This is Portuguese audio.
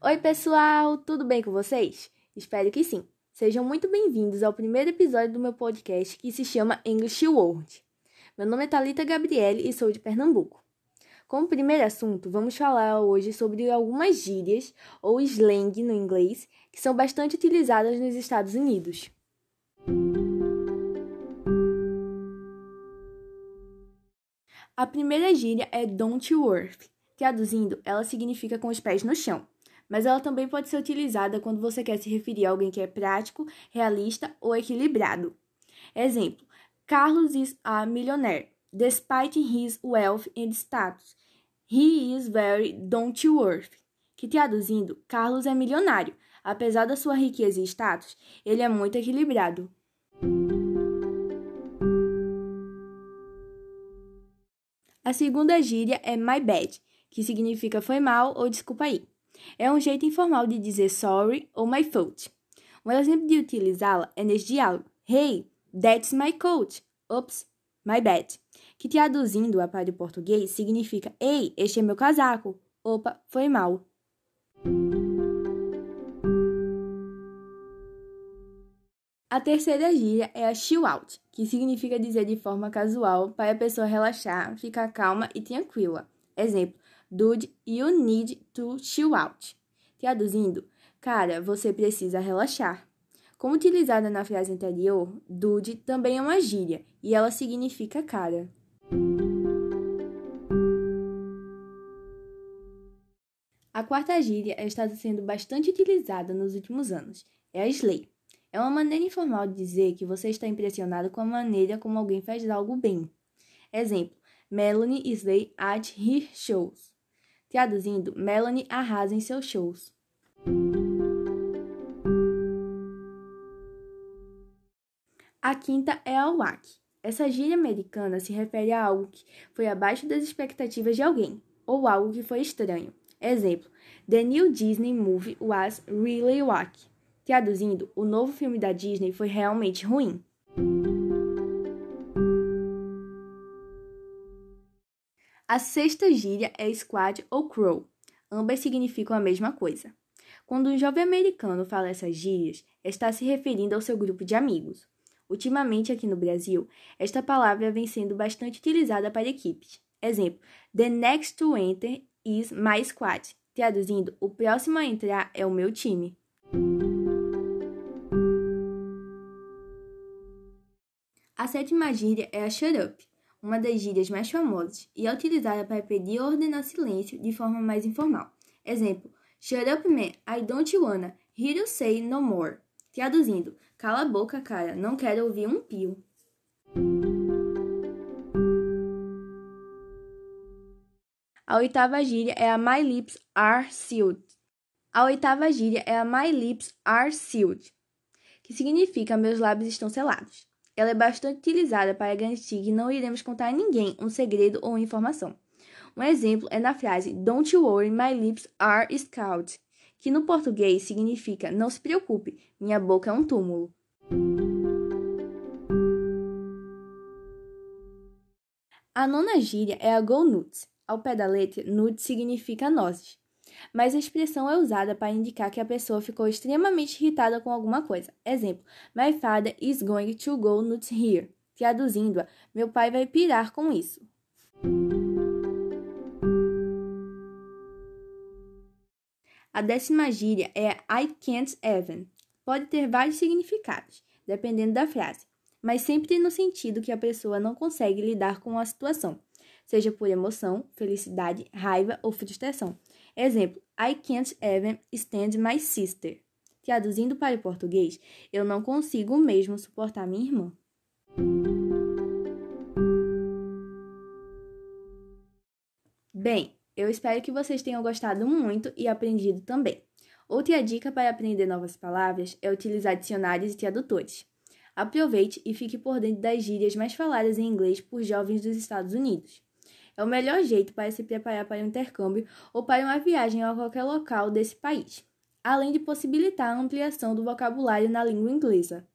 Oi, pessoal, tudo bem com vocês? Espero que sim. Sejam muito bem-vindos ao primeiro episódio do meu podcast que se chama English World. Meu nome é Talita Gabriele e sou de Pernambuco. Como primeiro assunto, vamos falar hoje sobre algumas gírias ou slang no inglês que são bastante utilizadas nos Estados Unidos. A primeira gíria é don't work. Traduzindo, ela significa com os pés no chão mas ela também pode ser utilizada quando você quer se referir a alguém que é prático, realista ou equilibrado. Exemplo: Carlos is a millionaire, despite his wealth and status. He is very don't worth. Que traduzindo, Carlos é milionário. Apesar da sua riqueza e status, ele é muito equilibrado. A segunda gíria é my bad, que significa foi mal ou desculpa aí. É um jeito informal de dizer sorry ou my fault. Um exemplo de utilizá-la é neste diálogo. Hey, that's my coat. Oops, my bad. Que traduzindo para o português significa Ei, este é meu casaco. Opa, foi mal. A terceira gíria é a chill out, que significa dizer de forma casual para a pessoa relaxar, ficar calma e tranquila. Exemplo: Dude, you need to chill out. Traduzindo, cara, você precisa relaxar. Como utilizada na frase anterior, dude também é uma gíria e ela significa cara. A quarta gíria está sendo bastante utilizada nos últimos anos. É a slay. É uma maneira informal de dizer que você está impressionado com a maneira como alguém faz algo bem. Exemplo: Melanie slay at her shows. Traduzindo, Melanie arrasa em seus shows. A quinta é a WAC. Essa gíria americana se refere a algo que foi abaixo das expectativas de alguém, ou algo que foi estranho. Exemplo: The new Disney movie was really wack. Traduzindo, o novo filme da Disney foi realmente ruim. A sexta gíria é squad ou crow. Ambas significam a mesma coisa. Quando um jovem americano fala essas gírias, está se referindo ao seu grupo de amigos. Ultimamente, aqui no Brasil, esta palavra vem sendo bastante utilizada para equipes. Exemplo: The next to enter is my squad. Traduzindo, o próximo a entrar é o meu time. A sétima gíria é a shut up uma das gírias mais famosas, e é utilizada para pedir ou ordenar silêncio de forma mais informal. Exemplo: Shut up, man, I don't wanna hear you say no more. Traduzindo: Cala a boca, cara, não quero ouvir um pio. A oitava gíria é a My Lips Are Sealed. A oitava gíria é a My Lips Are Sealed, que significa meus lábios estão selados. Ela é bastante utilizada para garantir que não iremos contar a ninguém um segredo ou informação. Um exemplo é na frase Don't worry, my lips are scald, que no português significa Não se preocupe, minha boca é um túmulo. A nona gíria é a go nuts. Ao pé da letra, nuts significa nozes mas a expressão é usada para indicar que a pessoa ficou extremamente irritada com alguma coisa. Exemplo: My father is going to go nuts here. Traduzindo-a, meu pai vai pirar com isso. A décima gíria é I can't even. Pode ter vários significados, dependendo da frase, mas sempre no sentido que a pessoa não consegue lidar com a situação, seja por emoção, felicidade, raiva ou frustração. Exemplo: I can't even stand my sister. Traduzindo para o português, eu não consigo mesmo suportar minha irmã. Bem, eu espero que vocês tenham gostado muito e aprendido também. Outra dica para aprender novas palavras é utilizar dicionários e tradutores. Aproveite e fique por dentro das gírias mais faladas em inglês por jovens dos Estados Unidos. É o melhor jeito para se preparar para um intercâmbio ou para uma viagem a qualquer local desse país, além de possibilitar a ampliação do vocabulário na língua inglesa.